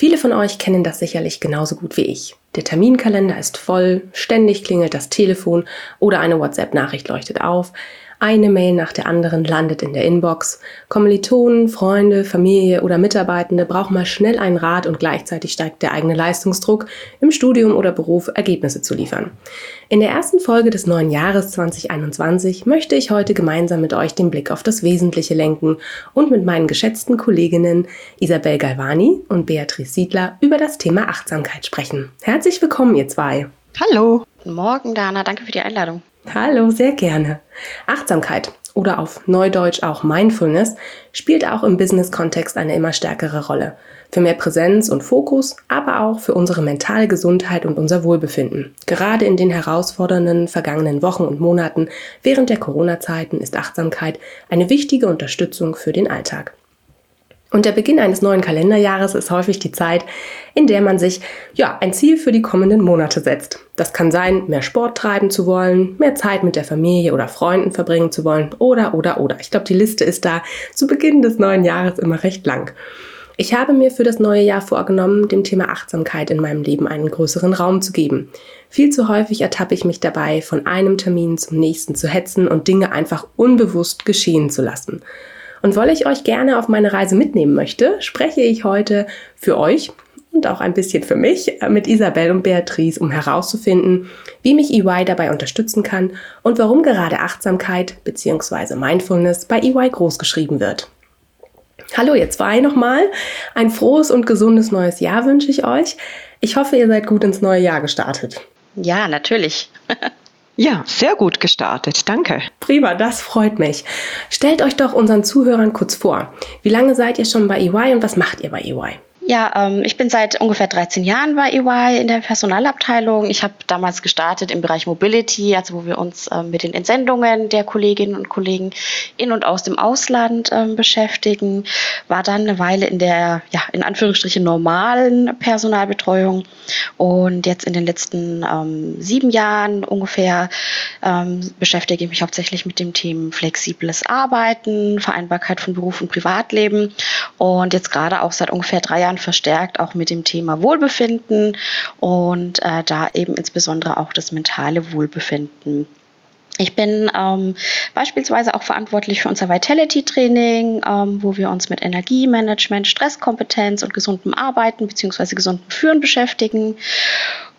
Viele von euch kennen das sicherlich genauso gut wie ich. Der Terminkalender ist voll, ständig klingelt das Telefon oder eine WhatsApp-Nachricht leuchtet auf. Eine Mail nach der anderen landet in der Inbox. Kommilitonen, Freunde, Familie oder Mitarbeitende brauchen mal schnell einen Rat und gleichzeitig steigt der eigene Leistungsdruck, im Studium oder Beruf Ergebnisse zu liefern. In der ersten Folge des neuen Jahres 2021 möchte ich heute gemeinsam mit euch den Blick auf das Wesentliche lenken und mit meinen geschätzten Kolleginnen Isabel Galvani und Beatrice Siedler über das Thema Achtsamkeit sprechen. Herzlich willkommen, ihr zwei. Hallo. Guten Morgen, Dana. Danke für die Einladung. Hallo, sehr gerne. Achtsamkeit oder auf Neudeutsch auch Mindfulness spielt auch im Business-Kontext eine immer stärkere Rolle. Für mehr Präsenz und Fokus, aber auch für unsere mentale Gesundheit und unser Wohlbefinden. Gerade in den herausfordernden vergangenen Wochen und Monaten während der Corona-Zeiten ist Achtsamkeit eine wichtige Unterstützung für den Alltag. Und der Beginn eines neuen Kalenderjahres ist häufig die Zeit, in der man sich ja ein Ziel für die kommenden Monate setzt. Das kann sein, mehr Sport treiben zu wollen, mehr Zeit mit der Familie oder Freunden verbringen zu wollen oder oder oder. Ich glaube, die Liste ist da zu Beginn des neuen Jahres immer recht lang. Ich habe mir für das neue Jahr vorgenommen, dem Thema Achtsamkeit in meinem Leben einen größeren Raum zu geben. Viel zu häufig ertappe ich mich dabei, von einem Termin zum nächsten zu hetzen und Dinge einfach unbewusst geschehen zu lassen. Und weil ich euch gerne auf meine Reise mitnehmen möchte, spreche ich heute für euch und auch ein bisschen für mich mit Isabel und Beatrice, um herauszufinden, wie mich EY dabei unterstützen kann und warum gerade Achtsamkeit bzw. Mindfulness bei EY großgeschrieben wird. Hallo ihr zwei nochmal. Ein frohes und gesundes neues Jahr wünsche ich euch. Ich hoffe, ihr seid gut ins neue Jahr gestartet. Ja, natürlich. Ja, sehr gut gestartet. Danke. Prima, das freut mich. Stellt euch doch unseren Zuhörern kurz vor. Wie lange seid ihr schon bei EY und was macht ihr bei EY? Ja, ähm, ich bin seit ungefähr 13 Jahren bei EY in der Personalabteilung. Ich habe damals gestartet im Bereich Mobility, also wo wir uns ähm, mit den Entsendungen der Kolleginnen und Kollegen in und aus dem Ausland ähm, beschäftigen. War dann eine Weile in der, ja, in Anführungsstrichen normalen Personalbetreuung und jetzt in den letzten ähm, sieben Jahren ungefähr ähm, beschäftige ich mich hauptsächlich mit dem Thema flexibles Arbeiten, Vereinbarkeit von Beruf und Privatleben und jetzt gerade auch seit ungefähr drei Jahren verstärkt auch mit dem Thema Wohlbefinden und äh, da eben insbesondere auch das mentale Wohlbefinden. Ich bin ähm, beispielsweise auch verantwortlich für unser Vitality-Training, ähm, wo wir uns mit Energiemanagement, Stresskompetenz und gesundem Arbeiten bzw. gesundem Führen beschäftigen.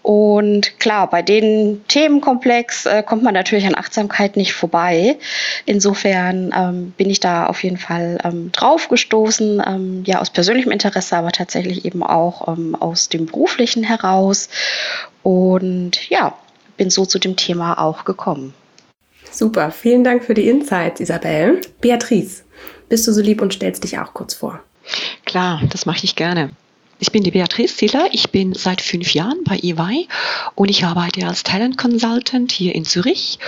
Und klar, bei den Themenkomplex äh, kommt man natürlich an Achtsamkeit nicht vorbei. Insofern ähm, bin ich da auf jeden Fall ähm, drauf gestoßen, ähm, ja aus persönlichem Interesse, aber tatsächlich eben auch ähm, aus dem beruflichen heraus. Und ja, bin so zu dem Thema auch gekommen. Super, vielen Dank für die Insights, Isabel. Beatrice, bist du so lieb und stellst dich auch kurz vor? Klar, das mache ich gerne. Ich bin die Beatrice Ziller. Ich bin seit fünf Jahren bei EY und ich arbeite als Talent Consultant hier in Zürich.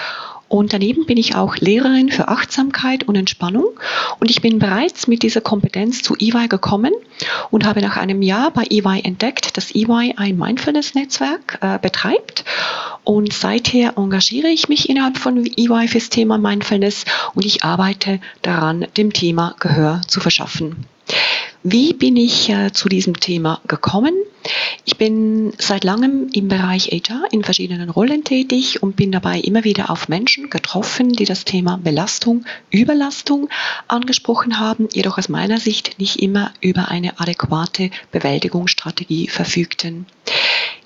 Und daneben bin ich auch Lehrerin für Achtsamkeit und Entspannung. Und ich bin bereits mit dieser Kompetenz zu EY gekommen und habe nach einem Jahr bei EY entdeckt, dass EY ein Mindfulness-Netzwerk äh, betreibt. Und seither engagiere ich mich innerhalb von EY fürs Thema Mindfulness und ich arbeite daran, dem Thema Gehör zu verschaffen. Wie bin ich äh, zu diesem Thema gekommen? Ich bin seit langem im Bereich HR in verschiedenen Rollen tätig und bin dabei immer wieder auf Menschen getroffen, die das Thema Belastung, Überlastung angesprochen haben, jedoch aus meiner Sicht nicht immer über eine adäquate Bewältigungsstrategie verfügten.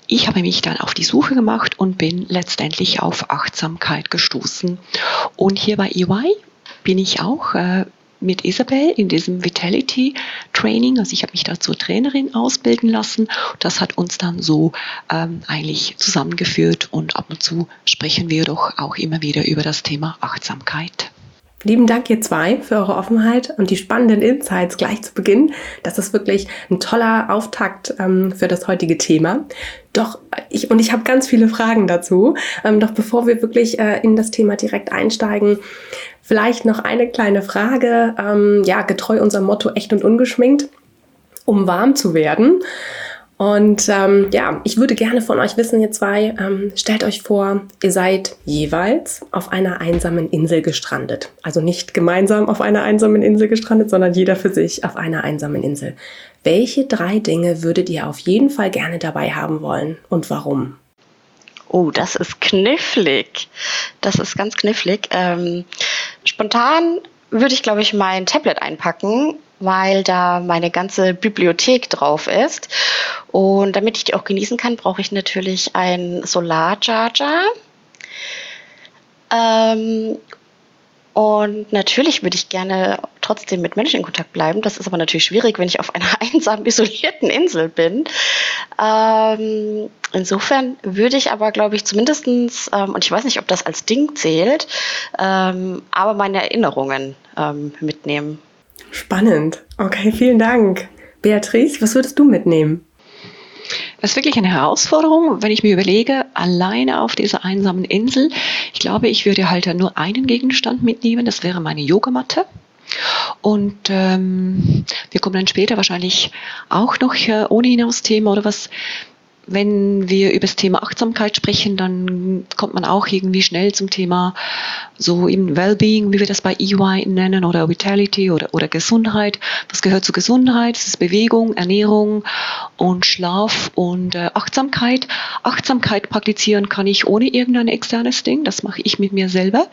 Ich habe mich dann auf die Suche gemacht und bin letztendlich auf Achtsamkeit gestoßen. Und hier bei EY bin ich auch äh, mit Isabel in diesem Vitality Training. Also ich habe mich da zur Trainerin ausbilden lassen. Das hat uns dann so ähm, eigentlich zusammengeführt und ab und zu sprechen wir doch auch immer wieder über das Thema Achtsamkeit. Lieben Dank, ihr zwei, für eure Offenheit und die spannenden Insights gleich zu Beginn. Das ist wirklich ein toller Auftakt ähm, für das heutige Thema. Doch, ich, und ich habe ganz viele Fragen dazu. Ähm, doch bevor wir wirklich äh, in das Thema direkt einsteigen, vielleicht noch eine kleine Frage. Ähm, ja, getreu unserem Motto echt und ungeschminkt, um warm zu werden. Und ähm, ja, ich würde gerne von euch wissen, ihr zwei, ähm, stellt euch vor, ihr seid jeweils auf einer einsamen Insel gestrandet. Also nicht gemeinsam auf einer einsamen Insel gestrandet, sondern jeder für sich auf einer einsamen Insel. Welche drei Dinge würdet ihr auf jeden Fall gerne dabei haben wollen und warum? Oh, das ist knifflig. Das ist ganz knifflig. Ähm, spontan würde ich, glaube ich, mein Tablet einpacken weil da meine ganze Bibliothek drauf ist. Und damit ich die auch genießen kann, brauche ich natürlich einen Solarcharger. Ähm, und natürlich würde ich gerne trotzdem mit Menschen in Kontakt bleiben. Das ist aber natürlich schwierig, wenn ich auf einer einsam isolierten Insel bin. Ähm, insofern würde ich aber, glaube ich, zumindestens ähm, und ich weiß nicht, ob das als Ding zählt, ähm, aber meine Erinnerungen ähm, mitnehmen. Spannend. Okay, vielen Dank. Beatrice, was würdest du mitnehmen? Das ist wirklich eine Herausforderung, wenn ich mir überlege, alleine auf dieser einsamen Insel. Ich glaube, ich würde halt nur einen Gegenstand mitnehmen, das wäre meine Yogamatte. Und ähm, wir kommen dann später wahrscheinlich auch noch äh, ohne hinaus Thema oder was wenn wir über das Thema Achtsamkeit sprechen, dann kommt man auch irgendwie schnell zum Thema so eben Wellbeing, wie wir das bei EY nennen, oder Vitality oder, oder Gesundheit. Was gehört zu Gesundheit? Das ist Bewegung, Ernährung und Schlaf und äh, Achtsamkeit. Achtsamkeit praktizieren kann ich ohne irgendein externes Ding. Das mache ich mit mir selber.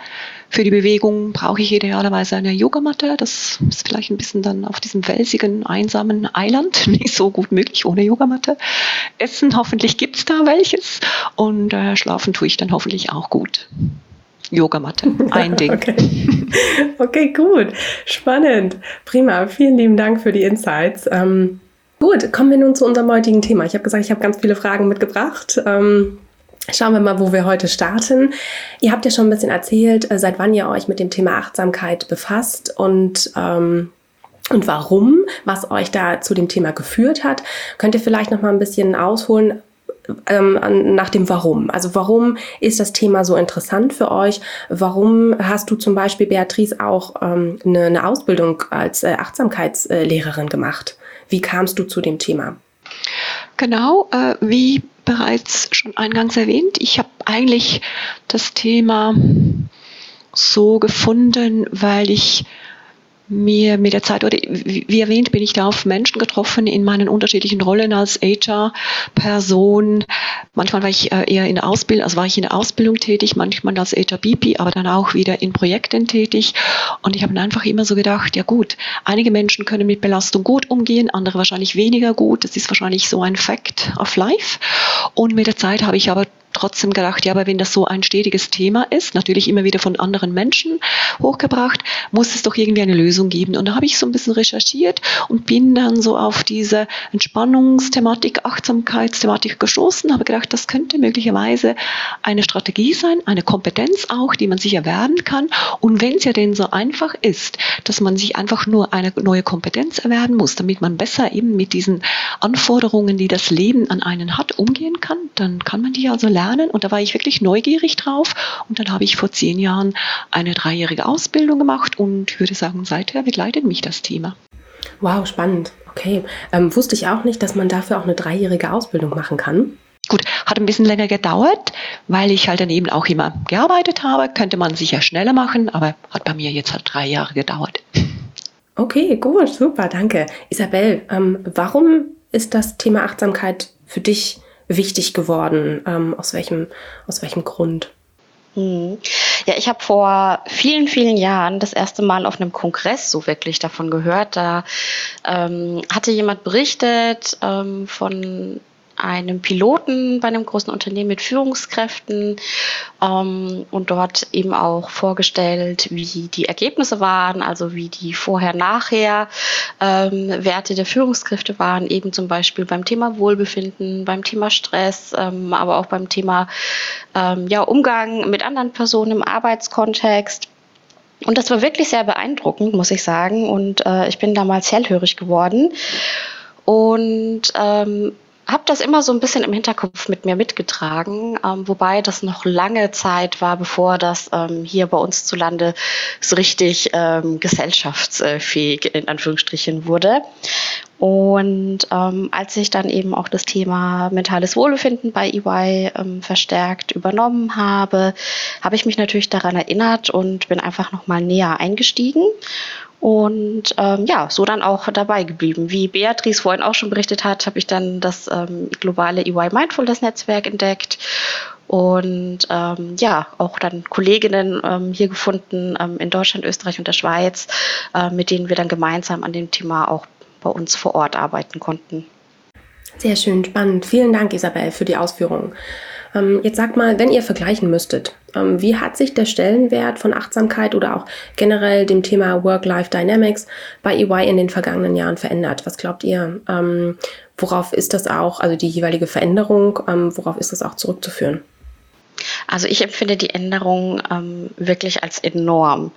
Für die Bewegung brauche ich idealerweise eine Yogamatte. Das ist vielleicht ein bisschen dann auf diesem felsigen, einsamen Eiland nicht so gut möglich ohne Yogamatte. Essen, hoffentlich gibt es da welches. Und äh, schlafen tue ich dann hoffentlich auch gut. Yogamatte, ein Ding. Okay. okay, gut. Spannend. Prima. Vielen lieben Dank für die Insights. Ähm, gut, kommen wir nun zu unserem heutigen Thema. Ich habe gesagt, ich habe ganz viele Fragen mitgebracht. Ähm, Schauen wir mal, wo wir heute starten. Ihr habt ja schon ein bisschen erzählt, äh, seit wann ihr euch mit dem Thema Achtsamkeit befasst und ähm, und warum, was euch da zu dem Thema geführt hat. Könnt ihr vielleicht noch mal ein bisschen ausholen, ähm, nach dem Warum. Also warum ist das Thema so interessant für euch? Warum hast du zum Beispiel, Beatrice, auch ähm, eine, eine, Ausbildung als äh, Achtsamkeitslehrerin gemacht? Wie kamst du zu dem Thema? Genau, äh, wie bereits schon eingangs erwähnt, ich habe eigentlich das Thema so gefunden, weil ich mir mit der Zeit, oder wie erwähnt, bin ich da auf Menschen getroffen in meinen unterschiedlichen Rollen als HR-Person. Manchmal war ich äh, eher in der Ausbildung, also war ich in der Ausbildung tätig, manchmal als HR-BP, aber dann auch wieder in Projekten tätig. Und ich habe einfach immer so gedacht, ja gut, einige Menschen können mit Belastung gut umgehen, andere wahrscheinlich weniger gut. Das ist wahrscheinlich so ein Fact of Life. Und mit der Zeit habe ich aber trotzdem gedacht, ja, aber wenn das so ein stetiges Thema ist, natürlich immer wieder von anderen Menschen hochgebracht, muss es doch irgendwie eine Lösung geben. Und da habe ich so ein bisschen recherchiert und bin dann so auf diese Entspannungsthematik, Achtsamkeitsthematik gestoßen, habe gedacht, das könnte möglicherweise eine Strategie sein, eine Kompetenz auch, die man sich erwerben kann. Und wenn es ja denn so einfach ist, dass man sich einfach nur eine neue Kompetenz erwerben muss, damit man besser eben mit diesen Anforderungen, die das Leben an einen hat, umgehen kann, dann kann man die also lernen lernen. Und da war ich wirklich neugierig drauf. Und dann habe ich vor zehn Jahren eine dreijährige Ausbildung gemacht und würde sagen, seither begleitet mich das Thema. Wow, spannend. Okay. Ähm, wusste ich auch nicht, dass man dafür auch eine dreijährige Ausbildung machen kann. Gut, hat ein bisschen länger gedauert, weil ich halt daneben auch immer gearbeitet habe. Könnte man sicher schneller machen, aber hat bei mir jetzt halt drei Jahre gedauert. Okay, gut, super, danke. Isabel, ähm, warum ist das Thema Achtsamkeit für dich wichtig geworden? Ähm, aus, welchem, aus welchem Grund? Hm. Ja, ich habe vor vielen, vielen Jahren das erste Mal auf einem Kongress so wirklich davon gehört. Da ähm, hatte jemand berichtet ähm, von einem Piloten bei einem großen Unternehmen mit Führungskräften ähm, und dort eben auch vorgestellt, wie die Ergebnisse waren, also wie die Vorher-Nachher ähm, der Führungskräfte waren, eben zum Beispiel beim Thema Wohlbefinden, beim Thema Stress, ähm, aber auch beim Thema ähm, ja, Umgang mit anderen Personen im Arbeitskontext. Und das war wirklich sehr beeindruckend, muss ich sagen. Und äh, ich bin damals hellhörig geworden. Und ähm, habe das immer so ein bisschen im Hinterkopf mit mir mitgetragen, ähm, wobei das noch lange Zeit war, bevor das ähm, hier bei uns zu Lande so richtig ähm, gesellschaftsfähig in Anführungsstrichen wurde. Und ähm, als ich dann eben auch das Thema mentales Wohlbefinden bei EY ähm, verstärkt übernommen habe, habe ich mich natürlich daran erinnert und bin einfach nochmal näher eingestiegen und ähm, ja, so dann auch dabei geblieben. Wie Beatrice vorhin auch schon berichtet hat, habe ich dann das ähm, globale EY Mindfulness Netzwerk entdeckt und ähm, ja, auch dann Kolleginnen ähm, hier gefunden ähm, in Deutschland, Österreich und der Schweiz, äh, mit denen wir dann gemeinsam an dem Thema auch bei uns vor Ort arbeiten konnten. Sehr schön, spannend. Vielen Dank, Isabel, für die Ausführungen. Ähm, jetzt sagt mal, wenn ihr vergleichen müsstet, ähm, wie hat sich der Stellenwert von Achtsamkeit oder auch generell dem Thema Work-Life-Dynamics bei EY in den vergangenen Jahren verändert? Was glaubt ihr? Ähm, worauf ist das auch, also die jeweilige Veränderung, worauf ist das auch zurückzuführen? Also ich empfinde die Änderung ähm, wirklich als enorm.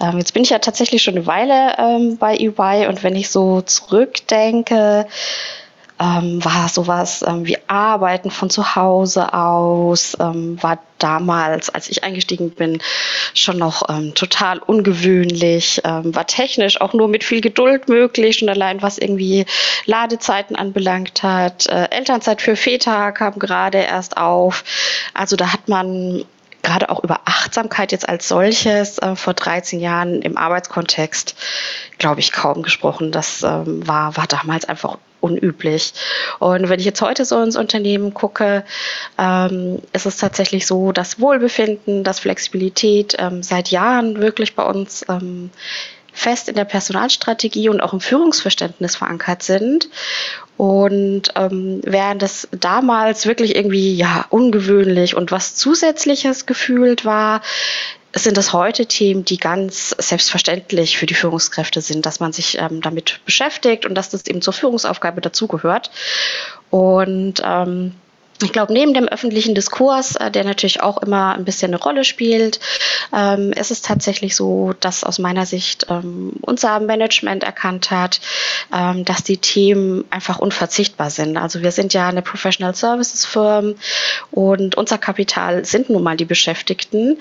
Ähm, jetzt bin ich ja tatsächlich schon eine Weile ähm, bei EY und wenn ich so zurückdenke, ähm, war sowas ähm, wie Arbeiten von zu Hause aus, ähm, war damals, als ich eingestiegen bin, schon noch ähm, total ungewöhnlich, ähm, war technisch auch nur mit viel Geduld möglich und allein was irgendwie Ladezeiten anbelangt hat. Äh, Elternzeit für Väter kam gerade erst auf. Also da hat man gerade auch über Achtsamkeit jetzt als solches äh, vor 13 Jahren im Arbeitskontext, glaube ich, kaum gesprochen. Das ähm, war, war damals einfach unüblich. Und wenn ich jetzt heute so ins Unternehmen gucke, ähm, ist es tatsächlich so, dass Wohlbefinden, dass Flexibilität ähm, seit Jahren wirklich bei uns ähm, fest in der Personalstrategie und auch im Führungsverständnis verankert sind. Und ähm, während es damals wirklich irgendwie ja ungewöhnlich und was Zusätzliches gefühlt war, sind das heute Themen, die ganz selbstverständlich für die Führungskräfte sind, dass man sich ähm, damit beschäftigt und dass das eben zur Führungsaufgabe dazugehört. Und ähm, ich glaube, neben dem öffentlichen Diskurs, äh, der natürlich auch immer ein bisschen eine Rolle spielt, ähm, ist es tatsächlich so, dass aus meiner Sicht ähm, unser Management erkannt hat, ähm, dass die Themen einfach unverzichtbar sind. Also wir sind ja eine Professional Services Firm und unser Kapital sind nun mal die Beschäftigten.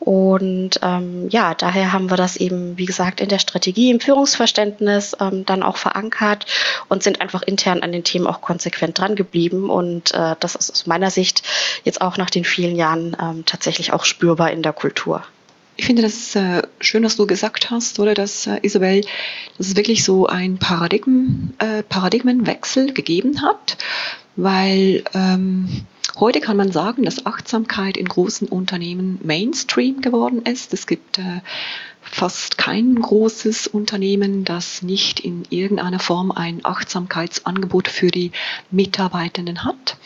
Und ähm, ja, daher haben wir das eben, wie gesagt, in der Strategie, im Führungsverständnis ähm, dann auch verankert und sind einfach intern an den Themen auch konsequent dran geblieben. Und äh, das ist aus meiner Sicht jetzt auch nach den vielen Jahren ähm, tatsächlich auch spürbar in der Kultur. Ich finde das äh, schön, was du gesagt hast, oder dass äh, Isabel, dass es wirklich so ein Paradigmen, äh, Paradigmenwechsel gegeben hat, weil ähm, Heute kann man sagen, dass Achtsamkeit in großen Unternehmen Mainstream geworden ist. Es gibt äh, fast kein großes Unternehmen, das nicht in irgendeiner Form ein Achtsamkeitsangebot für die Mitarbeitenden hat.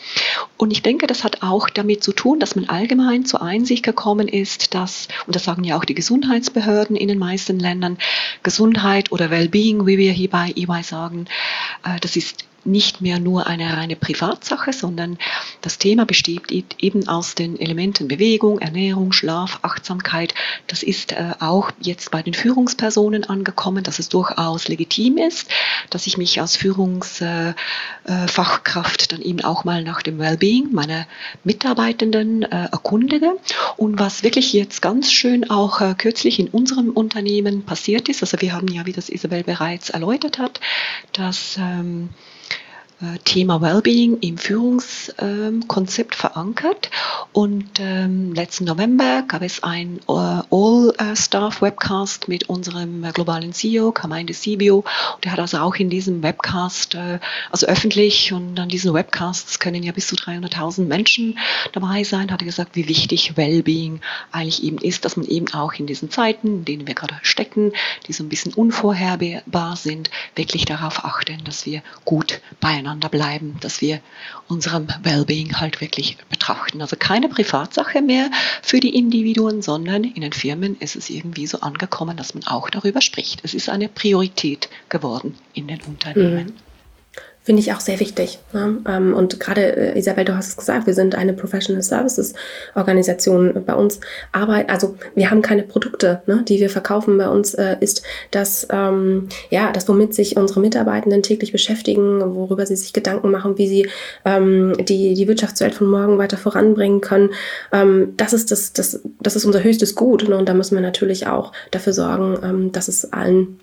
Und ich denke, das hat auch damit zu tun, dass man allgemein zur Einsicht gekommen ist, dass, und das sagen ja auch die Gesundheitsbehörden in den meisten Ländern, Gesundheit oder Wellbeing, wie wir hier bei EY sagen, äh, das ist nicht mehr nur eine reine Privatsache, sondern das Thema besteht eben aus den Elementen Bewegung, Ernährung, Schlaf, Achtsamkeit. Das ist äh, auch jetzt bei den Führungspersonen angekommen, dass es durchaus legitim ist, dass ich mich als Führungsfachkraft äh, dann eben auch mal nach dem Wellbeing meiner Mitarbeitenden äh, erkundige. Und was wirklich jetzt ganz schön auch kürzlich in unserem Unternehmen passiert ist, also wir haben ja, wie das Isabel bereits erläutert hat, dass ähm, äh, Thema Wellbeing im Führungskonzept verankert. Und ähm, letzten November gab es ein äh, All-Staff-Webcast mit unserem globalen CEO, Kameinde Sibio. Der hat also auch in diesem Webcast, äh, also öffentlich und an diesen Webcasts können ja bis zu 300.000 Menschen dabei sein, hat er gesagt, wie wichtig Wellbeing eigentlich eben ist, dass man eben auch in diesen Zeiten, in denen wir gerade stecken, die so ein bisschen unvorherbar sind, wirklich darauf achten, dass wir gut beieinander beieinander bleiben, dass wir unserem Wellbeing halt wirklich betrachten. Also keine Privatsache mehr für die Individuen, sondern in den Firmen ist es irgendwie so angekommen, dass man auch darüber spricht. Es ist eine Priorität geworden in den Unternehmen. Mhm. Finde ich auch sehr wichtig. Ne? Ähm, und gerade, äh, Isabel, du hast es gesagt, wir sind eine Professional Services Organisation. Bei uns Arbeit, also wir haben keine Produkte, ne, die wir verkaufen. Bei uns äh, ist das, ähm, ja, das, womit sich unsere Mitarbeitenden täglich beschäftigen, worüber sie sich Gedanken machen, wie sie ähm, die, die Wirtschaftswelt von morgen weiter voranbringen können. Ähm, das ist das, das, das ist unser höchstes Gut. Ne? Und da müssen wir natürlich auch dafür sorgen, ähm, dass es allen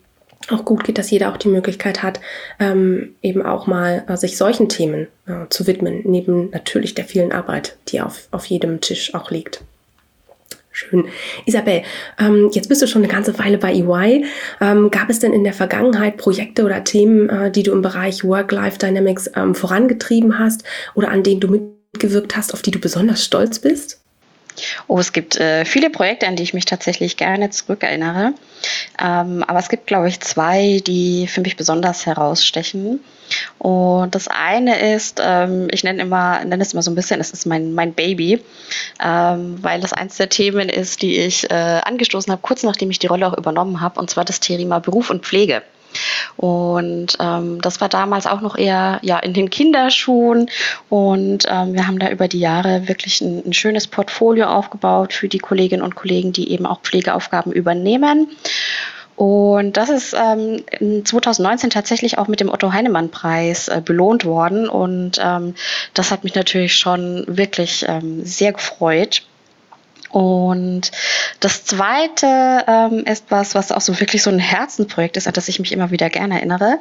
auch gut geht, dass jeder auch die Möglichkeit hat, ähm, eben auch mal äh, sich solchen Themen äh, zu widmen, neben natürlich der vielen Arbeit, die auf, auf jedem Tisch auch liegt. Schön. Isabel, ähm, jetzt bist du schon eine ganze Weile bei EY. Ähm, gab es denn in der Vergangenheit Projekte oder Themen, äh, die du im Bereich Work-Life Dynamics ähm, vorangetrieben hast oder an denen du mitgewirkt hast, auf die du besonders stolz bist? Oh, es gibt äh, viele Projekte, an die ich mich tatsächlich gerne zurückerinnere. Ähm, aber es gibt, glaube ich, zwei, die für mich besonders herausstechen. Und das eine ist, ähm, ich nenne immer, nenne es immer so ein bisschen, es ist mein, mein Baby, ähm, weil das eins der Themen ist, die ich äh, angestoßen habe, kurz nachdem ich die Rolle auch übernommen habe, und zwar das Thema Beruf und Pflege. Und ähm, das war damals auch noch eher ja, in den Kinderschuhen. Und ähm, wir haben da über die Jahre wirklich ein, ein schönes Portfolio aufgebaut für die Kolleginnen und Kollegen, die eben auch Pflegeaufgaben übernehmen. Und das ist ähm, 2019 tatsächlich auch mit dem Otto Heinemann Preis äh, belohnt worden. Und ähm, das hat mich natürlich schon wirklich ähm, sehr gefreut. Und das zweite ähm, ist was, was auch so wirklich so ein Herzenprojekt ist, an das ich mich immer wieder gerne erinnere.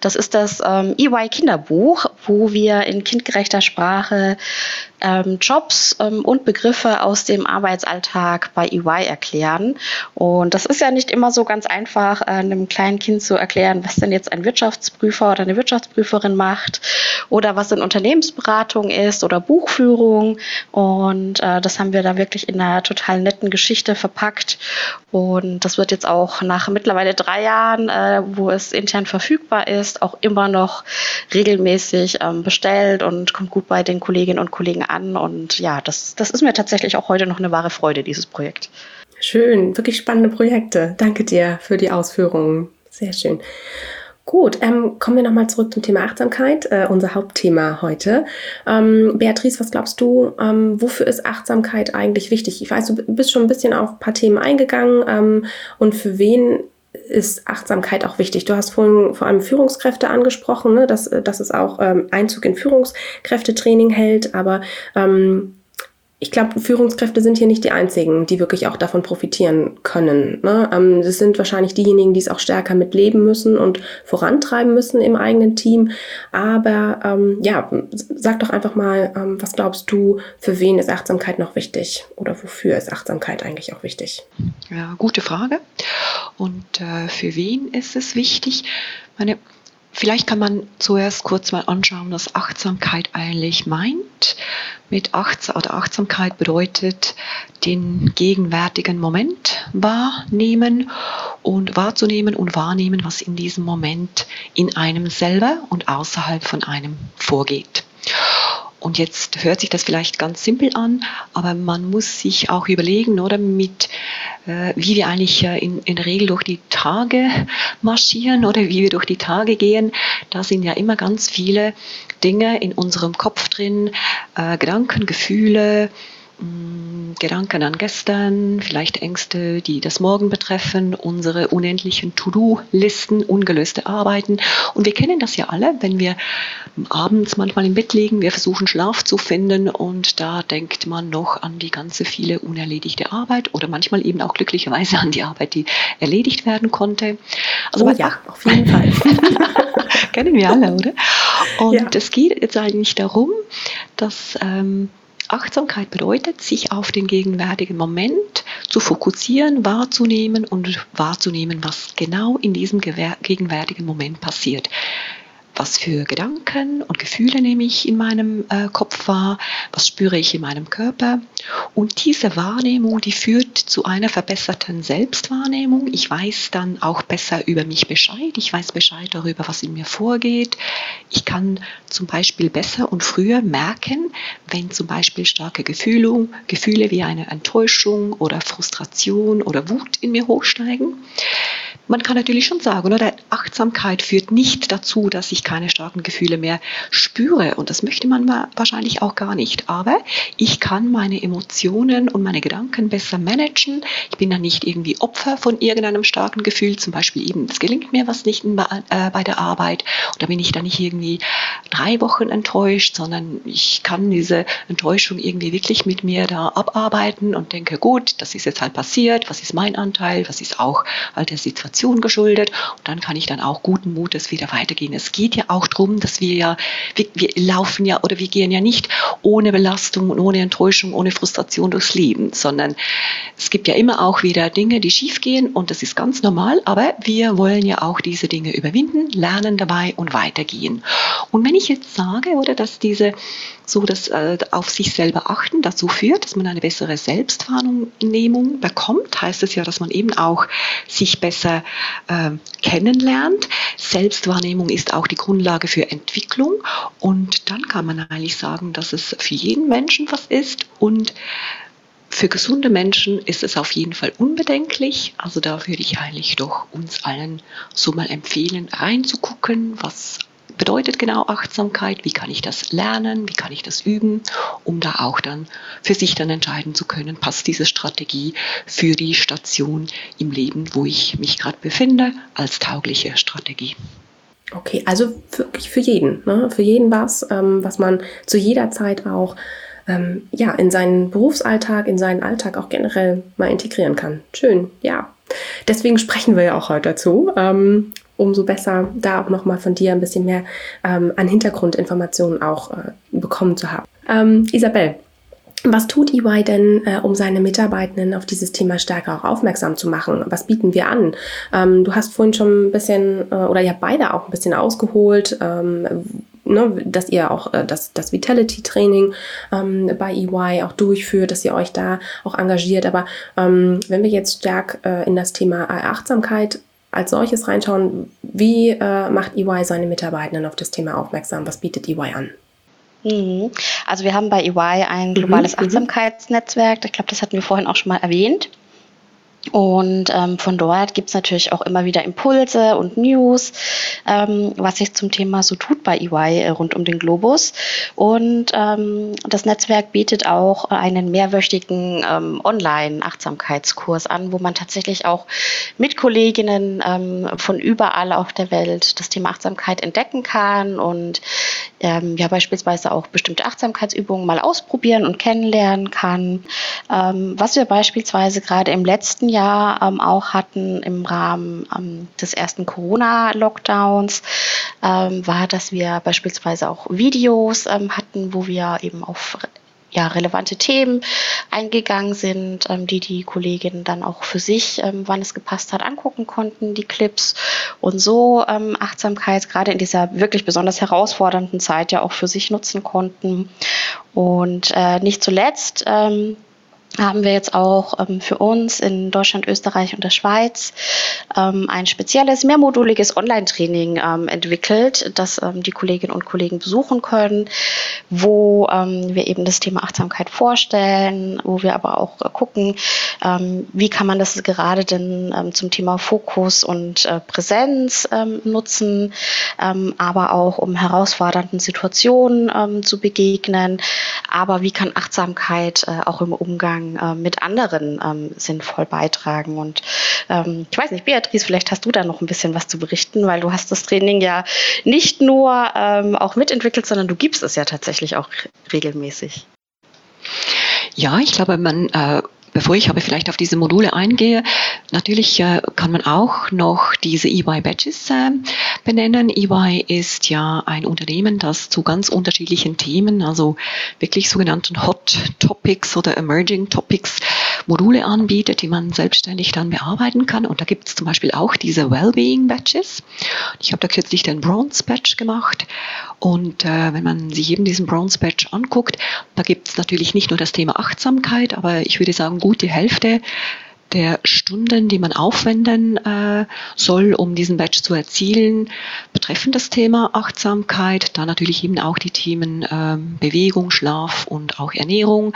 Das ist das ähm, EY Kinderbuch, wo wir in kindgerechter Sprache ähm, Jobs ähm, und Begriffe aus dem Arbeitsalltag bei EY erklären. Und das ist ja nicht immer so ganz einfach, äh, einem kleinen Kind zu erklären, was denn jetzt ein Wirtschaftsprüfer oder eine Wirtschaftsprüferin macht oder was in Unternehmensberatung ist oder Buchführung. Und äh, das haben wir da wirklich in einer total netten Geschichte verpackt. Und das wird jetzt auch nach mittlerweile drei Jahren, äh, wo es intern verfügbar ist, auch immer noch regelmäßig ähm, bestellt und kommt gut bei den Kolleginnen und Kollegen an. Und ja, das, das ist mir tatsächlich auch heute noch eine wahre Freude, dieses Projekt. Schön, wirklich spannende Projekte. Danke dir für die Ausführungen. Sehr schön. Gut, ähm, kommen wir nochmal zurück zum Thema Achtsamkeit, äh, unser Hauptthema heute. Ähm, Beatrice, was glaubst du, ähm, wofür ist Achtsamkeit eigentlich wichtig? Ich weiß, du bist schon ein bisschen auf ein paar Themen eingegangen ähm, und für wen ist Achtsamkeit auch wichtig. Du hast vorhin vor allem Führungskräfte angesprochen, ne, dass, dass es auch ähm, Einzug in Führungskräftetraining hält, aber ähm, ich glaube, Führungskräfte sind hier nicht die einzigen, die wirklich auch davon profitieren können. Ne? Ähm, das sind wahrscheinlich diejenigen, die es auch stärker mitleben müssen und vorantreiben müssen im eigenen Team. Aber ähm, ja, sag doch einfach mal, ähm, was glaubst du, für wen ist Achtsamkeit noch wichtig oder wofür ist Achtsamkeit eigentlich auch wichtig? Ja, gute Frage. Und äh, für wen ist es wichtig? Meine Vielleicht kann man zuerst kurz mal anschauen, was Achtsamkeit eigentlich meint. Mit Achtsam oder Achtsamkeit bedeutet den gegenwärtigen Moment wahrnehmen und wahrzunehmen und wahrnehmen, was in diesem Moment in einem selber und außerhalb von einem vorgeht. Und jetzt hört sich das vielleicht ganz simpel an, aber man muss sich auch überlegen, oder mit, äh, wie wir eigentlich äh, in, in der Regel durch die Tage marschieren oder wie wir durch die Tage gehen. Da sind ja immer ganz viele Dinge in unserem Kopf drin, äh, Gedanken, Gefühle, Mm, Gedanken an gestern, vielleicht Ängste, die das Morgen betreffen, unsere unendlichen To-Do-Listen, ungelöste Arbeiten. Und wir kennen das ja alle, wenn wir abends manchmal im Bett liegen, wir versuchen Schlaf zu finden und da denkt man noch an die ganze viele unerledigte Arbeit oder manchmal eben auch glücklicherweise an die Arbeit, die erledigt werden konnte. Also oh ja, auf jeden Fall. kennen wir alle, oder? Und ja. es geht jetzt eigentlich darum, dass ähm, Achtsamkeit bedeutet, sich auf den gegenwärtigen Moment zu fokussieren, wahrzunehmen und wahrzunehmen, was genau in diesem gegenwärtigen Moment passiert was für Gedanken und Gefühle nehme ich in meinem äh, Kopf wahr, was spüre ich in meinem Körper. Und diese Wahrnehmung, die führt zu einer verbesserten Selbstwahrnehmung. Ich weiß dann auch besser über mich Bescheid. Ich weiß Bescheid darüber, was in mir vorgeht. Ich kann zum Beispiel besser und früher merken, wenn zum Beispiel starke Gefühle, Gefühle wie eine Enttäuschung oder Frustration oder Wut in mir hochsteigen man kann natürlich schon sagen, oder Achtsamkeit führt nicht dazu, dass ich keine starken Gefühle mehr spüre. Und das möchte man wahrscheinlich auch gar nicht. Aber ich kann meine Emotionen und meine Gedanken besser managen. Ich bin dann nicht irgendwie Opfer von irgendeinem starken Gefühl. Zum Beispiel eben, es gelingt mir was nicht äh, bei der Arbeit. Da bin ich dann nicht irgendwie drei Wochen enttäuscht, sondern ich kann diese Enttäuschung irgendwie wirklich mit mir da abarbeiten und denke, gut, das ist jetzt halt passiert. Was ist mein Anteil? Was ist auch halt der Situation? Situation geschuldet und dann kann ich dann auch guten Mutes wieder weitergehen. Es geht ja auch darum, dass wir ja, wir, wir laufen ja oder wir gehen ja nicht ohne Belastung und ohne Enttäuschung, ohne Frustration durchs Leben, sondern es gibt ja immer auch wieder Dinge, die schiefgehen und das ist ganz normal, aber wir wollen ja auch diese Dinge überwinden, lernen dabei und weitergehen. Und wenn ich jetzt sage, oder dass diese so das äh, auf sich selber achten dazu führt, dass man eine bessere Selbstwahrnehmung bekommt, heißt es ja, dass man eben auch sich besser äh, kennenlernt. Selbstwahrnehmung ist auch die Grundlage für Entwicklung und dann kann man eigentlich sagen, dass es für jeden Menschen was ist und für gesunde Menschen ist es auf jeden Fall unbedenklich. Also da würde ich eigentlich doch uns allen so mal empfehlen, reinzugucken, was bedeutet genau Achtsamkeit, wie kann ich das lernen, wie kann ich das üben, um da auch dann für sich dann entscheiden zu können, passt diese Strategie für die Station im Leben, wo ich mich gerade befinde, als taugliche Strategie. Okay, also wirklich für jeden, ne? für jeden was, ähm, was man zu jeder Zeit auch ähm, ja, in seinen Berufsalltag, in seinen Alltag auch generell mal integrieren kann. Schön, ja. Deswegen sprechen wir ja auch heute dazu. Ähm, umso besser da auch nochmal von dir ein bisschen mehr ähm, an Hintergrundinformationen auch äh, bekommen zu haben. Ähm, Isabel, was tut EY denn, äh, um seine Mitarbeitenden auf dieses Thema stärker auch aufmerksam zu machen? Was bieten wir an? Ähm, du hast vorhin schon ein bisschen, äh, oder ihr habt beide auch ein bisschen ausgeholt, ähm, ne, dass ihr auch äh, das, das Vitality-Training ähm, bei EY auch durchführt, dass ihr euch da auch engagiert. Aber ähm, wenn wir jetzt stark äh, in das Thema Achtsamkeit als solches reinschauen, wie äh, macht EY seine Mitarbeitenden auf das Thema aufmerksam? Was bietet EY an? Mhm. Also wir haben bei EY ein mhm, globales mhm, Achtsamkeitsnetzwerk. Ich glaube, das hatten wir vorhin auch schon mal erwähnt. Und ähm, von dort gibt es natürlich auch immer wieder Impulse und News, ähm, was sich zum Thema so tut bei EY äh, rund um den Globus. Und ähm, das Netzwerk bietet auch einen mehrwöchigen ähm, Online-Achtsamkeitskurs an, wo man tatsächlich auch mit Kolleginnen ähm, von überall auf der Welt das Thema Achtsamkeit entdecken kann und ähm, ja beispielsweise auch bestimmte Achtsamkeitsübungen mal ausprobieren und kennenlernen kann. was wir beispielsweise gerade im letzten Jahr Jahr ähm, auch hatten im Rahmen ähm, des ersten Corona-Lockdowns, ähm, war, dass wir beispielsweise auch Videos ähm, hatten, wo wir eben auf ja, relevante Themen eingegangen sind, ähm, die die Kolleginnen dann auch für sich, ähm, wann es gepasst hat, angucken konnten, die Clips und so Achtsamkeit gerade in dieser wirklich besonders herausfordernden Zeit ja auch für sich nutzen konnten. Und äh, nicht zuletzt ähm, haben wir jetzt auch ähm, für uns in Deutschland, Österreich und der Schweiz ähm, ein spezielles, mehrmoduliges Online-Training ähm, entwickelt, das ähm, die Kolleginnen und Kollegen besuchen können, wo ähm, wir eben das Thema Achtsamkeit vorstellen, wo wir aber auch äh, gucken, ähm, wie kann man das gerade denn zum Thema Fokus und äh, Präsenz nutzen, aber auch um herausfordernden Situationen zu begegnen, aber wie kann Achtsamkeit äh, auch im Umgang Umgang äh, mit anderen ähm, sinnvoll beitragen. Und ähm, ich weiß nicht, Beatrice, vielleicht hast du da noch ein bisschen was zu berichten, weil du hast das Training ja nicht nur ähm, auch mitentwickelt, sondern du gibst es ja tatsächlich auch regelmäßig. Ja, ich glaube, man äh, Bevor ich aber vielleicht auf diese Module eingehe, natürlich äh, kann man auch noch diese EY Badges äh, benennen. EY ist ja ein Unternehmen, das zu ganz unterschiedlichen Themen, also wirklich sogenannten Hot Topics oder Emerging Topics Module anbietet, die man selbstständig dann bearbeiten kann. Und da gibt es zum Beispiel auch diese Wellbeing Badges. Ich habe da kürzlich den Bronze Badge gemacht. Und äh, wenn man sich eben diesen Bronze Badge anguckt, da gibt es natürlich nicht nur das Thema Achtsamkeit, aber ich würde sagen, gut die Hälfte der Stunden, die man aufwenden äh, soll, um diesen Badge zu erzielen, betreffen das Thema Achtsamkeit, da natürlich eben auch die Themen ähm, Bewegung, Schlaf und auch Ernährung.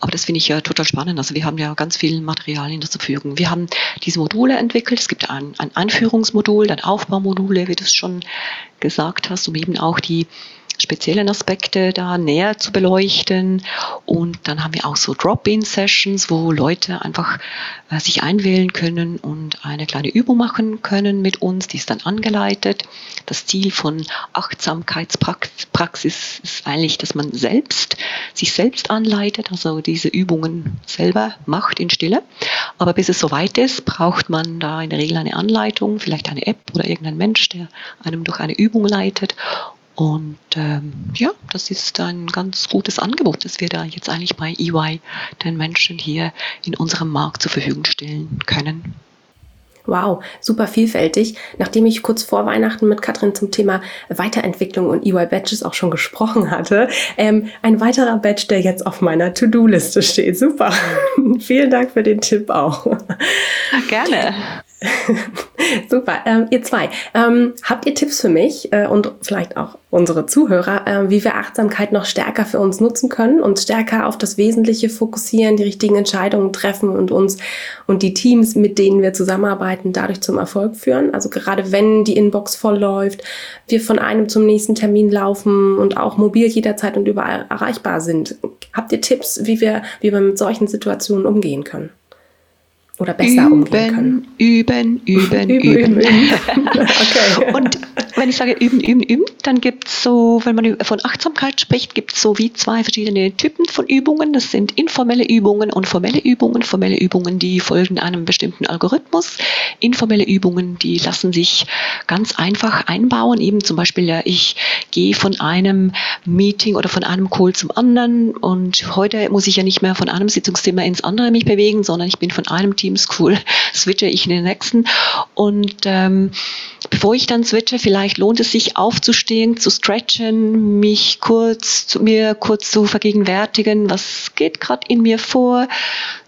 Aber das finde ich ja total spannend. Also wir haben ja ganz viel Materialien zur Verfügung. Wir haben diese Module entwickelt. Es gibt ein, ein Anführungsmodul, dann Aufbaumodule, wie du es schon gesagt hast, um eben auch die speziellen Aspekte da näher zu beleuchten. Und dann haben wir auch so Drop-in-Sessions, wo Leute einfach äh, sich einwählen können und eine kleine Übung machen können mit uns. Die ist dann angeleitet. Das Ziel von Achtsamkeitspraxis ist eigentlich, dass man selbst sich selbst anleitet, also diese Übungen selber macht in Stille. Aber bis es soweit ist, braucht man da in der Regel eine Anleitung, vielleicht eine App oder irgendein Mensch, der einem durch eine Übung leitet. Und ähm, ja, das ist ein ganz gutes Angebot, das wir da jetzt eigentlich bei EY den Menschen hier in unserem Markt zur Verfügung stellen können. Wow, super vielfältig. Nachdem ich kurz vor Weihnachten mit Katrin zum Thema Weiterentwicklung und EY Badges auch schon gesprochen hatte, ähm, ein weiterer Badge, der jetzt auf meiner To-Do-Liste steht. Super. Vielen Dank für den Tipp auch. Gerne. Super. Ähm, ihr zwei, ähm, habt ihr Tipps für mich äh, und vielleicht auch unsere Zuhörer, äh, wie wir Achtsamkeit noch stärker für uns nutzen können und stärker auf das Wesentliche fokussieren, die richtigen Entscheidungen treffen und uns und die Teams, mit denen wir zusammenarbeiten, dadurch zum Erfolg führen? Also gerade wenn die Inbox voll läuft, wir von einem zum nächsten Termin laufen und auch mobil jederzeit und überall erreichbar sind. Habt ihr Tipps, wie wir, wie wir mit solchen Situationen umgehen können? Oder besser üben, umgehen können. Üben, üben, üben. üben, okay. Und wenn ich sage üben, üben, üben, dann gibt es so, wenn man von Achtsamkeit spricht, gibt es so wie zwei verschiedene Typen von Übungen. Das sind informelle Übungen und formelle Übungen. Formelle Übungen, die folgen einem bestimmten Algorithmus. Informelle Übungen, die lassen sich ganz einfach einbauen. Eben zum Beispiel, ich gehe von einem Meeting oder von einem Call zum anderen und heute muss ich ja nicht mehr von einem Sitzungszimmer ins andere mich bewegen, sondern ich bin von einem Team School switche ich in den nächsten. Und ähm, bevor ich dann switche, vielleicht lohnt es sich aufzustehen, zu stretchen, mich kurz zu mir kurz zu vergegenwärtigen, was geht gerade in mir vor?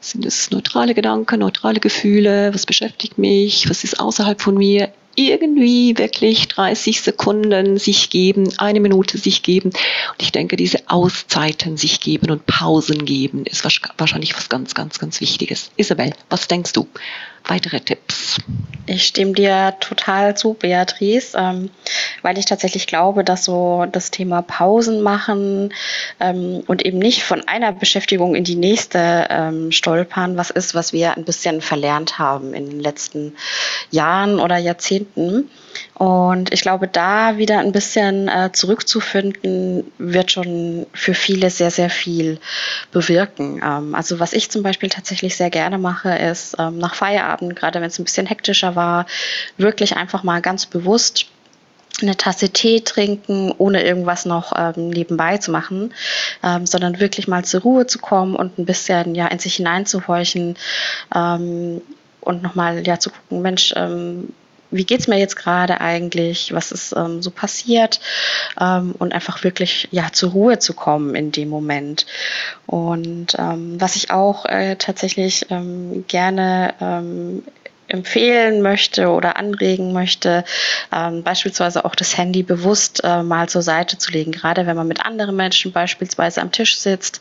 Sind es neutrale Gedanken, neutrale Gefühle? Was beschäftigt mich? Was ist außerhalb von mir? Irgendwie wirklich 30 Sekunden sich geben, eine Minute sich geben. Und ich denke, diese Auszeiten sich geben und Pausen geben ist wahrscheinlich was ganz, ganz, ganz Wichtiges. Isabel, was denkst du? Weitere Tipps? Ich stimme dir total zu, Beatrice, ähm, weil ich tatsächlich glaube, dass so das Thema Pausen machen ähm, und eben nicht von einer Beschäftigung in die nächste ähm, stolpern, was ist, was wir ein bisschen verlernt haben in den letzten Jahren oder Jahrzehnten. Und ich glaube, da wieder ein bisschen äh, zurückzufinden, wird schon für viele sehr, sehr viel bewirken. Ähm, also was ich zum Beispiel tatsächlich sehr gerne mache, ist ähm, nach Feierabend, gerade wenn es ein bisschen hektischer war, wirklich einfach mal ganz bewusst eine Tasse Tee trinken, ohne irgendwas noch ähm, nebenbei zu machen, ähm, sondern wirklich mal zur Ruhe zu kommen und ein bisschen ja in sich hineinzuhorchen ähm, und nochmal ja zu gucken, Mensch, ähm, wie geht es mir jetzt gerade eigentlich, was ist ähm, so passiert ähm, und einfach wirklich ja zur Ruhe zu kommen in dem Moment. Und ähm, was ich auch äh, tatsächlich ähm, gerne ähm, empfehlen möchte oder anregen möchte, ähm, beispielsweise auch das Handy bewusst äh, mal zur Seite zu legen, gerade wenn man mit anderen Menschen beispielsweise am Tisch sitzt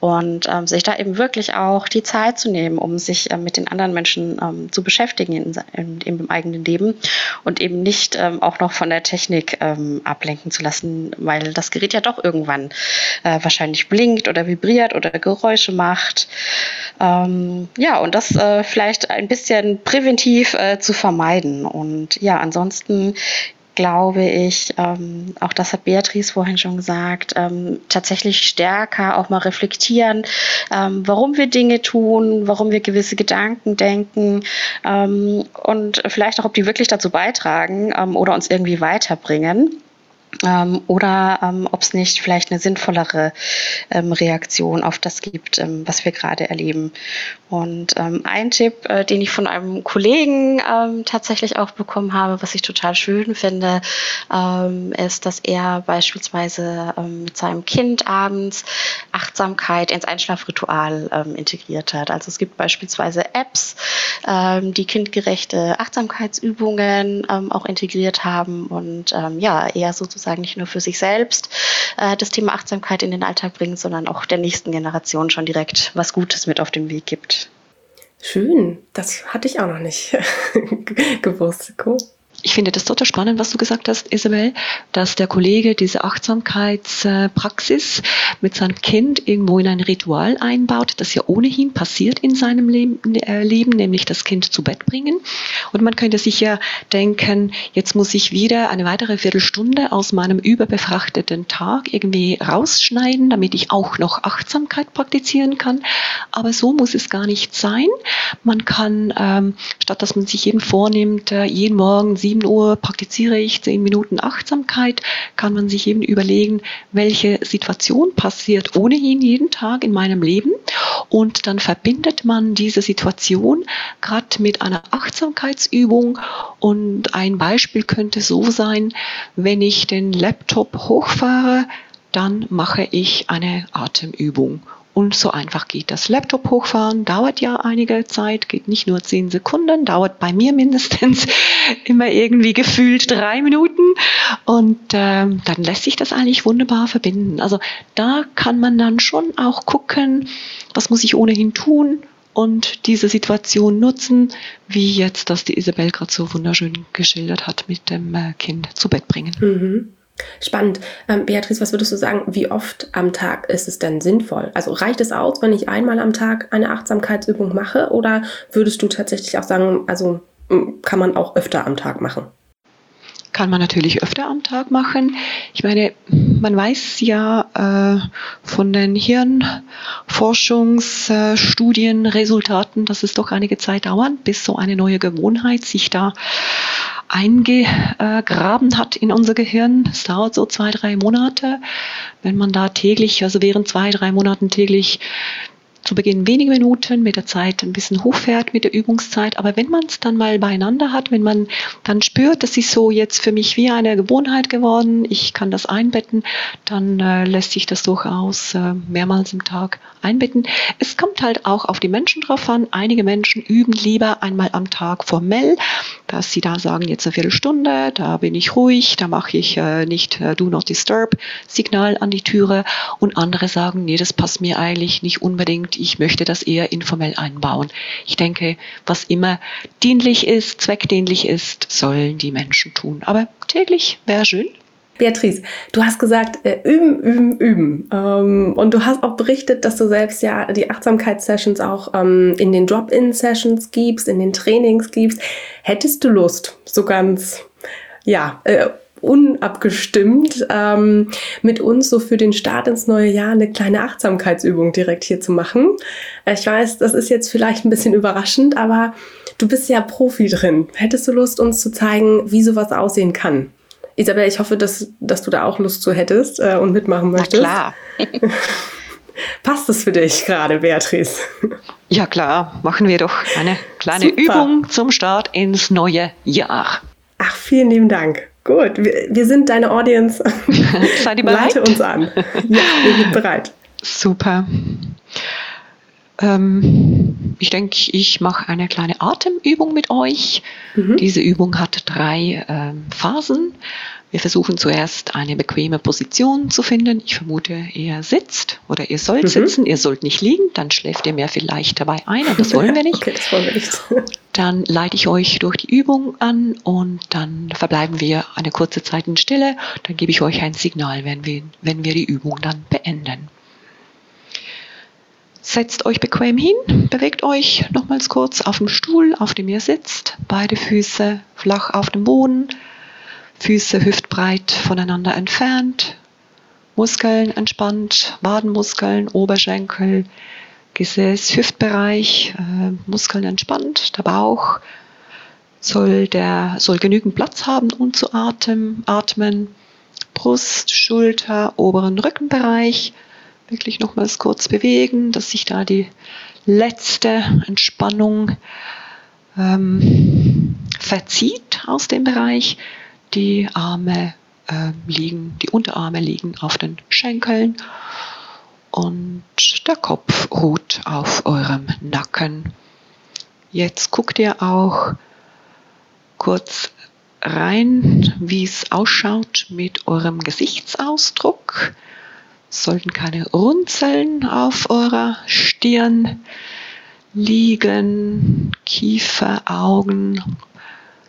und ähm, sich da eben wirklich auch die Zeit zu nehmen, um sich äh, mit den anderen Menschen ähm, zu beschäftigen in, in, im eigenen Leben und eben nicht ähm, auch noch von der Technik ähm, ablenken zu lassen, weil das Gerät ja doch irgendwann äh, wahrscheinlich blinkt oder vibriert oder Geräusche macht. Ähm, ja, und das äh, vielleicht ein bisschen präventiv äh, zu vermeiden. Und ja, ansonsten glaube ich, ähm, auch das hat Beatrice vorhin schon gesagt, ähm, tatsächlich stärker auch mal reflektieren, ähm, warum wir Dinge tun, warum wir gewisse Gedanken denken ähm, und vielleicht auch, ob die wirklich dazu beitragen ähm, oder uns irgendwie weiterbringen. Ähm, oder ähm, ob es nicht vielleicht eine sinnvollere ähm, Reaktion auf das gibt, ähm, was wir gerade erleben. Und ähm, ein Tipp, äh, den ich von einem Kollegen ähm, tatsächlich auch bekommen habe, was ich total schön finde, ist, dass er beispielsweise mit seinem Kind abends Achtsamkeit ins Einschlafritual integriert hat. Also es gibt beispielsweise Apps, die kindgerechte Achtsamkeitsübungen auch integriert haben und ja, eher sozusagen sozusagen nicht nur für sich selbst äh, das Thema Achtsamkeit in den Alltag bringt, sondern auch der nächsten Generation schon direkt was Gutes mit auf den Weg gibt. Schön, das hatte ich auch noch nicht gewusst. Cool. Ich finde das total spannend, was du gesagt hast, Isabel, dass der Kollege diese Achtsamkeitspraxis mit seinem Kind irgendwo in ein Ritual einbaut, das ja ohnehin passiert in seinem äh, Leben, nämlich das Kind zu Bett bringen. Und man könnte sich ja denken, jetzt muss ich wieder eine weitere Viertelstunde aus meinem überbefrachteten Tag irgendwie rausschneiden, damit ich auch noch Achtsamkeit praktizieren kann. Aber so muss es gar nicht sein. Man kann, ähm, statt dass man sich eben vornimmt, äh, jeden Morgen 7 Uhr praktiziere ich 10 Minuten Achtsamkeit, kann man sich eben überlegen, welche Situation passiert ohnehin jeden Tag in meinem Leben. Und dann verbindet man diese Situation gerade mit einer Achtsamkeitsübung. Und ein Beispiel könnte so sein, wenn ich den Laptop hochfahre, dann mache ich eine Atemübung. Und so einfach geht das. Laptop hochfahren dauert ja einige Zeit, geht nicht nur zehn Sekunden, dauert bei mir mindestens immer irgendwie gefühlt drei Minuten. Und ähm, dann lässt sich das eigentlich wunderbar verbinden. Also da kann man dann schon auch gucken, was muss ich ohnehin tun und diese Situation nutzen, wie jetzt das die Isabel gerade so wunderschön geschildert hat mit dem äh, Kind zu Bett bringen. Mhm. Spannend. Ähm, Beatrice, was würdest du sagen, wie oft am Tag ist es denn sinnvoll? Also reicht es aus, wenn ich einmal am Tag eine Achtsamkeitsübung mache oder würdest du tatsächlich auch sagen, also kann man auch öfter am Tag machen? Kann man natürlich öfter am Tag machen. Ich meine, man weiß ja äh, von den Hirnforschungsstudienresultaten, dass es doch einige Zeit dauert, bis so eine neue Gewohnheit sich da eingegraben hat in unser Gehirn. Es dauert so zwei, drei Monate. Wenn man da täglich, also während zwei, drei Monaten täglich zu Beginn wenige Minuten, mit der Zeit ein bisschen hochfährt mit der Übungszeit. Aber wenn man es dann mal beieinander hat, wenn man dann spürt, das ist so jetzt für mich wie eine Gewohnheit geworden, ich kann das einbetten, dann äh, lässt sich das durchaus äh, mehrmals im Tag einbetten. Es kommt halt auch auf die Menschen drauf an. Einige Menschen üben lieber einmal am Tag formell, dass sie da sagen, jetzt eine Viertelstunde, da bin ich ruhig, da mache ich äh, nicht äh, Do Not Disturb Signal an die Türe. Und andere sagen, nee, das passt mir eigentlich nicht unbedingt ich möchte das eher informell einbauen. Ich denke, was immer dienlich ist, zweckdienlich ist, sollen die Menschen tun. Aber täglich wäre schön. Beatrice, du hast gesagt, äh, üben, üben, üben. Ähm, und du hast auch berichtet, dass du selbst ja die Achtsamkeitssessions auch ähm, in den Drop-in-Sessions gibst, in den Trainings gibst. Hättest du Lust, so ganz, ja, äh, unabgestimmt, ähm, mit uns so für den Start ins neue Jahr eine kleine Achtsamkeitsübung direkt hier zu machen. Äh, ich weiß, das ist jetzt vielleicht ein bisschen überraschend, aber du bist ja Profi drin. Hättest du Lust, uns zu zeigen, wie sowas aussehen kann? Isabel, ich hoffe, dass, dass du da auch Lust zu hättest äh, und mitmachen möchtest. Na klar. Passt es für dich gerade, Beatrice? Ja klar, machen wir doch eine kleine Super. Übung zum Start ins neue Jahr. Ach, vielen lieben Dank. Gut, wir, wir sind deine Audience. Seid ihr bereit? Leite uns an. Ja, wir sind bereit. Super. Ähm, ich denke, ich mache eine kleine Atemübung mit euch. Mhm. Diese Übung hat drei ähm, Phasen. Wir versuchen zuerst eine bequeme Position zu finden. Ich vermute, ihr sitzt oder ihr sollt mhm. sitzen. Ihr sollt nicht liegen, dann schläft ihr mehr vielleicht dabei ein und das wollen wir nicht. okay, das wollen wir nicht. dann leite ich euch durch die Übung an und dann verbleiben wir eine kurze Zeit in Stille. Dann gebe ich euch ein Signal, wenn wir, wenn wir die Übung dann beenden. Setzt euch bequem hin, bewegt euch nochmals kurz auf dem Stuhl, auf dem ihr sitzt, beide Füße flach auf dem Boden, Füße hüftbreit voneinander entfernt, Muskeln entspannt, Wadenmuskeln, Oberschenkel, Gesäß, Hüftbereich, äh, Muskeln entspannt, der Bauch soll, der, soll genügend Platz haben, um zu atmen. atmen. Brust, Schulter, oberen Rückenbereich. Wirklich nochmals kurz bewegen, dass sich da die letzte Entspannung ähm, verzieht aus dem Bereich. Die Arme äh, liegen, die Unterarme liegen auf den Schenkeln und der Kopf ruht auf eurem Nacken. Jetzt guckt ihr auch kurz rein, wie es ausschaut mit eurem Gesichtsausdruck. Sollten keine Runzeln auf eurer Stirn liegen, Kiefer, Augen,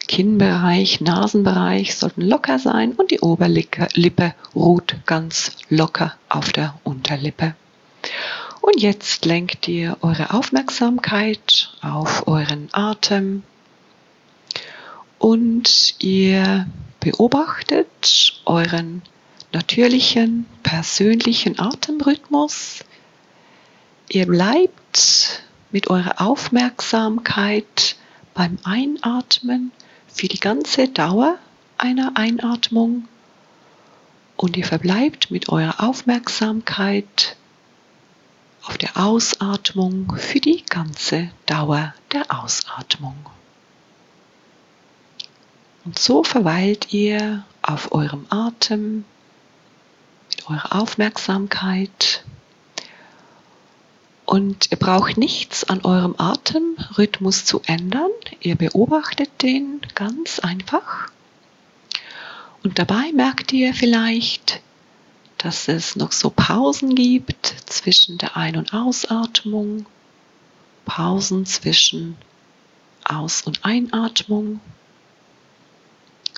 Kinnbereich, Nasenbereich sollten locker sein und die Oberlippe ruht ganz locker auf der Unterlippe. Und jetzt lenkt ihr eure Aufmerksamkeit auf euren Atem und ihr beobachtet euren natürlichen, persönlichen Atemrhythmus. Ihr bleibt mit eurer Aufmerksamkeit beim Einatmen für die ganze Dauer einer Einatmung und ihr verbleibt mit eurer Aufmerksamkeit auf der Ausatmung für die ganze Dauer der Ausatmung. Und so verweilt ihr auf eurem Atem mit eurer Aufmerksamkeit und ihr braucht nichts an eurem Atemrhythmus zu ändern. Ihr beobachtet den ganz einfach. Und dabei merkt ihr vielleicht, dass es noch so Pausen gibt zwischen der Ein- und Ausatmung, Pausen zwischen Aus- und Einatmung.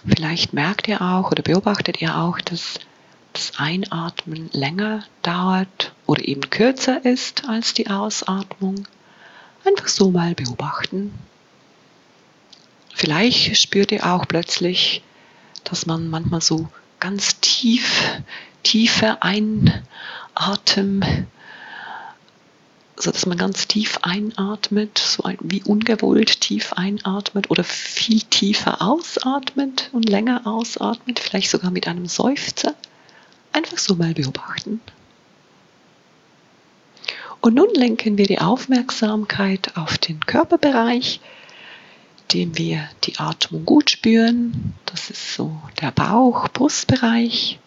Vielleicht merkt ihr auch oder beobachtet ihr auch, dass das Einatmen länger dauert oder eben kürzer ist als die Ausatmung. Einfach so mal beobachten. Vielleicht spürt ihr auch plötzlich, dass man manchmal so ganz tief, tiefer einatmet, so dass man ganz tief einatmet, so wie ungewollt tief einatmet oder viel tiefer ausatmet und länger ausatmet, vielleicht sogar mit einem Seufzer. Einfach so mal beobachten. Und nun lenken wir die Aufmerksamkeit auf den Körperbereich, dem wir die Atmung gut spüren. Das ist so der Bauch-Brustbereich.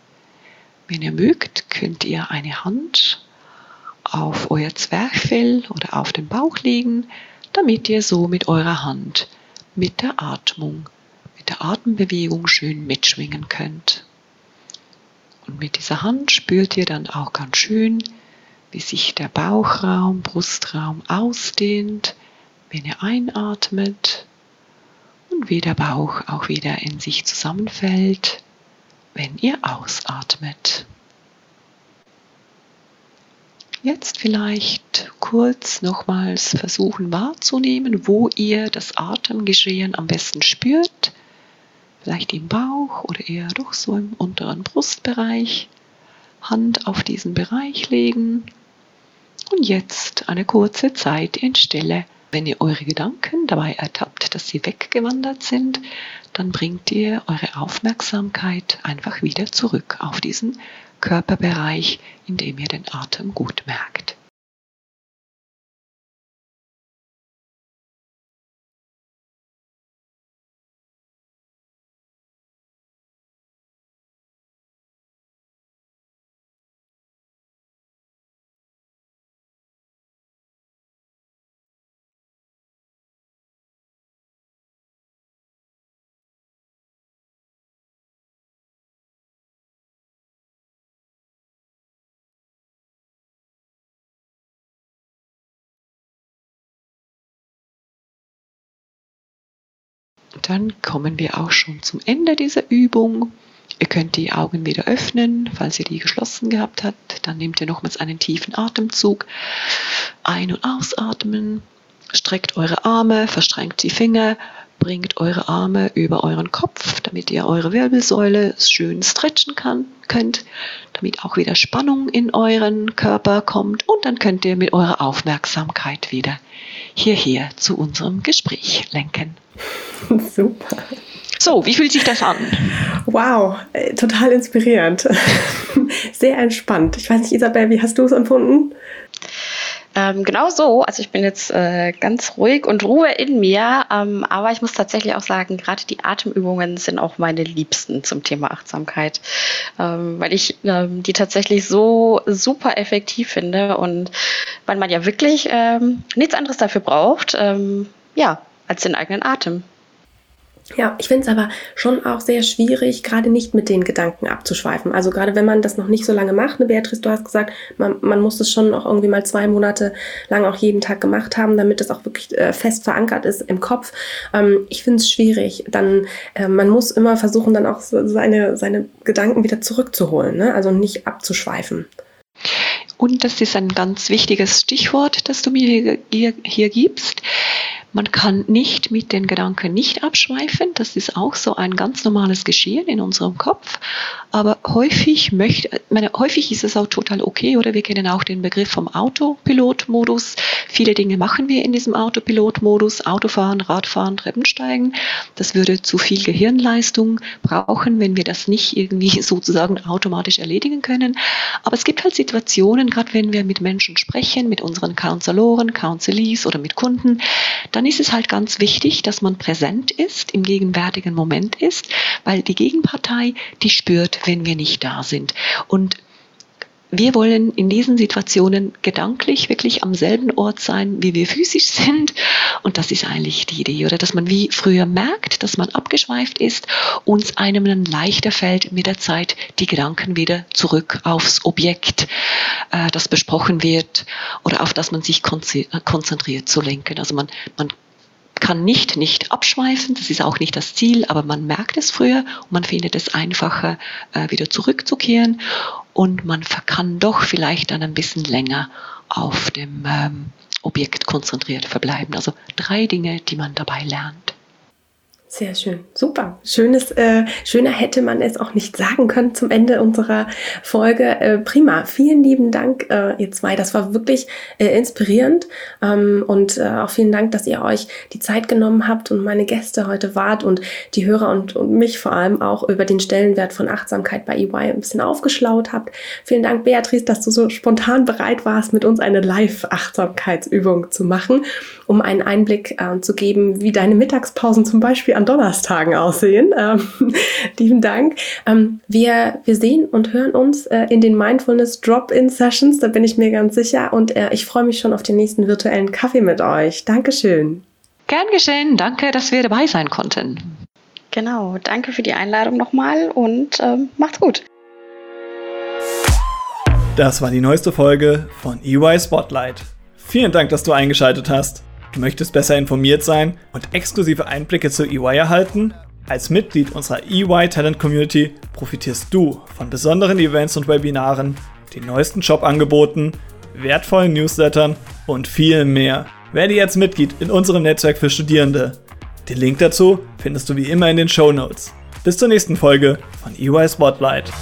Wenn ihr mögt, könnt ihr eine Hand auf euer Zwerchfell oder auf den Bauch legen, damit ihr so mit eurer Hand mit der Atmung, mit der Atembewegung schön mitschwingen könnt. Und mit dieser Hand spürt ihr dann auch ganz schön, wie sich der Bauchraum, Brustraum ausdehnt, wenn ihr einatmet und wie der Bauch auch wieder in sich zusammenfällt, wenn ihr ausatmet. Jetzt vielleicht kurz nochmals versuchen wahrzunehmen, wo ihr das Atemgeschehen am besten spürt vielleicht im Bauch oder eher doch so im unteren Brustbereich. Hand auf diesen Bereich legen und jetzt eine kurze Zeit in Stille. Wenn ihr eure Gedanken dabei ertappt, dass sie weggewandert sind, dann bringt ihr eure Aufmerksamkeit einfach wieder zurück auf diesen Körperbereich, in dem ihr den Atem gut merkt. Dann kommen wir auch schon zum Ende dieser Übung. Ihr könnt die Augen wieder öffnen, falls ihr die geschlossen gehabt habt. Dann nehmt ihr nochmals einen tiefen Atemzug. Ein- und ausatmen. Streckt eure Arme, verstrengt die Finger, bringt eure Arme über euren Kopf, damit ihr eure Wirbelsäule schön stretchen kann, könnt, damit auch wieder Spannung in euren Körper kommt und dann könnt ihr mit eurer Aufmerksamkeit wieder hierher zu unserem Gespräch lenken. Super. So, wie fühlt sich das an? Wow, äh, total inspirierend. Sehr entspannt. Ich weiß nicht, Isabel, wie hast du es empfunden? Ähm, genau so. Also ich bin jetzt äh, ganz ruhig und Ruhe in mir. Ähm, aber ich muss tatsächlich auch sagen, gerade die Atemübungen sind auch meine Liebsten zum Thema Achtsamkeit, ähm, weil ich ähm, die tatsächlich so super effektiv finde und weil man ja wirklich ähm, nichts anderes dafür braucht, ähm, ja, als den eigenen Atem. Ja, ich finde es aber schon auch sehr schwierig, gerade nicht mit den Gedanken abzuschweifen. Also gerade wenn man das noch nicht so lange macht, ne, Beatrice, du hast gesagt, man, man muss es schon noch irgendwie mal zwei Monate lang auch jeden Tag gemacht haben, damit es auch wirklich äh, fest verankert ist im Kopf. Ähm, ich finde es schwierig. Dann, äh, man muss immer versuchen, dann auch seine, seine Gedanken wieder zurückzuholen, ne? also nicht abzuschweifen. Und das ist ein ganz wichtiges Stichwort, das du mir hier, hier, hier gibst. Man kann nicht mit den Gedanken nicht abschweifen. Das ist auch so ein ganz normales Geschehen in unserem Kopf. Aber häufig möchte, meine, häufig ist es auch total okay, oder wir kennen auch den Begriff vom Autopilotmodus. Viele Dinge machen wir in diesem Autopilotmodus. Autofahren, Radfahren, Treppensteigen. Das würde zu viel Gehirnleistung brauchen, wenn wir das nicht irgendwie sozusagen automatisch erledigen können. Aber es gibt halt Situationen, gerade wenn wir mit Menschen sprechen, mit unseren Counseloren, Counselees oder mit Kunden, dann dann ist es halt ganz wichtig, dass man präsent ist, im gegenwärtigen Moment ist, weil die Gegenpartei, die spürt, wenn wir nicht da sind. Und wir wollen in diesen Situationen gedanklich wirklich am selben Ort sein, wie wir physisch sind. Und das ist eigentlich die Idee, oder dass man wie früher merkt, dass man abgeschweift ist, uns einem dann leichter fällt, mit der Zeit die Gedanken wieder zurück aufs Objekt, äh, das besprochen wird oder auf das man sich konzentriert zu lenken. Also man, man kann nicht nicht abschweifen, das ist auch nicht das Ziel, aber man merkt es früher und man findet es einfacher, äh, wieder zurückzukehren und man kann doch vielleicht dann ein bisschen länger auf dem ähm, Objekt konzentriert verbleiben. Also drei Dinge, die man dabei lernt. Sehr schön, super. Schönes, äh, schöner hätte man es auch nicht sagen können zum Ende unserer Folge. Äh, prima, vielen lieben Dank, äh, ihr zwei. Das war wirklich äh, inspirierend ähm, und äh, auch vielen Dank, dass ihr euch die Zeit genommen habt und meine Gäste heute wart und die Hörer und, und mich vor allem auch über den Stellenwert von Achtsamkeit bei EY ein bisschen aufgeschlaut habt. Vielen Dank, Beatrice, dass du so spontan bereit warst, mit uns eine Live-Achtsamkeitsübung zu machen, um einen Einblick äh, zu geben, wie deine Mittagspausen zum Beispiel an Donnerstagen aussehen. Ähm, lieben Dank. Ähm, wir, wir sehen und hören uns äh, in den Mindfulness Drop-In Sessions, da bin ich mir ganz sicher. Und äh, ich freue mich schon auf den nächsten virtuellen Kaffee mit euch. Dankeschön. Gern geschehen. Danke, dass wir dabei sein konnten. Genau. Danke für die Einladung nochmal und ähm, macht's gut. Das war die neueste Folge von EY Spotlight. Vielen Dank, dass du eingeschaltet hast. Du möchtest besser informiert sein und exklusive Einblicke zu EY erhalten? Als Mitglied unserer EY Talent Community profitierst du von besonderen Events und Webinaren, den neuesten Jobangeboten, wertvollen Newslettern und viel mehr. Werde jetzt Mitglied in unserem Netzwerk für Studierende. Den Link dazu findest du wie immer in den Show Notes. Bis zur nächsten Folge von EY Spotlight.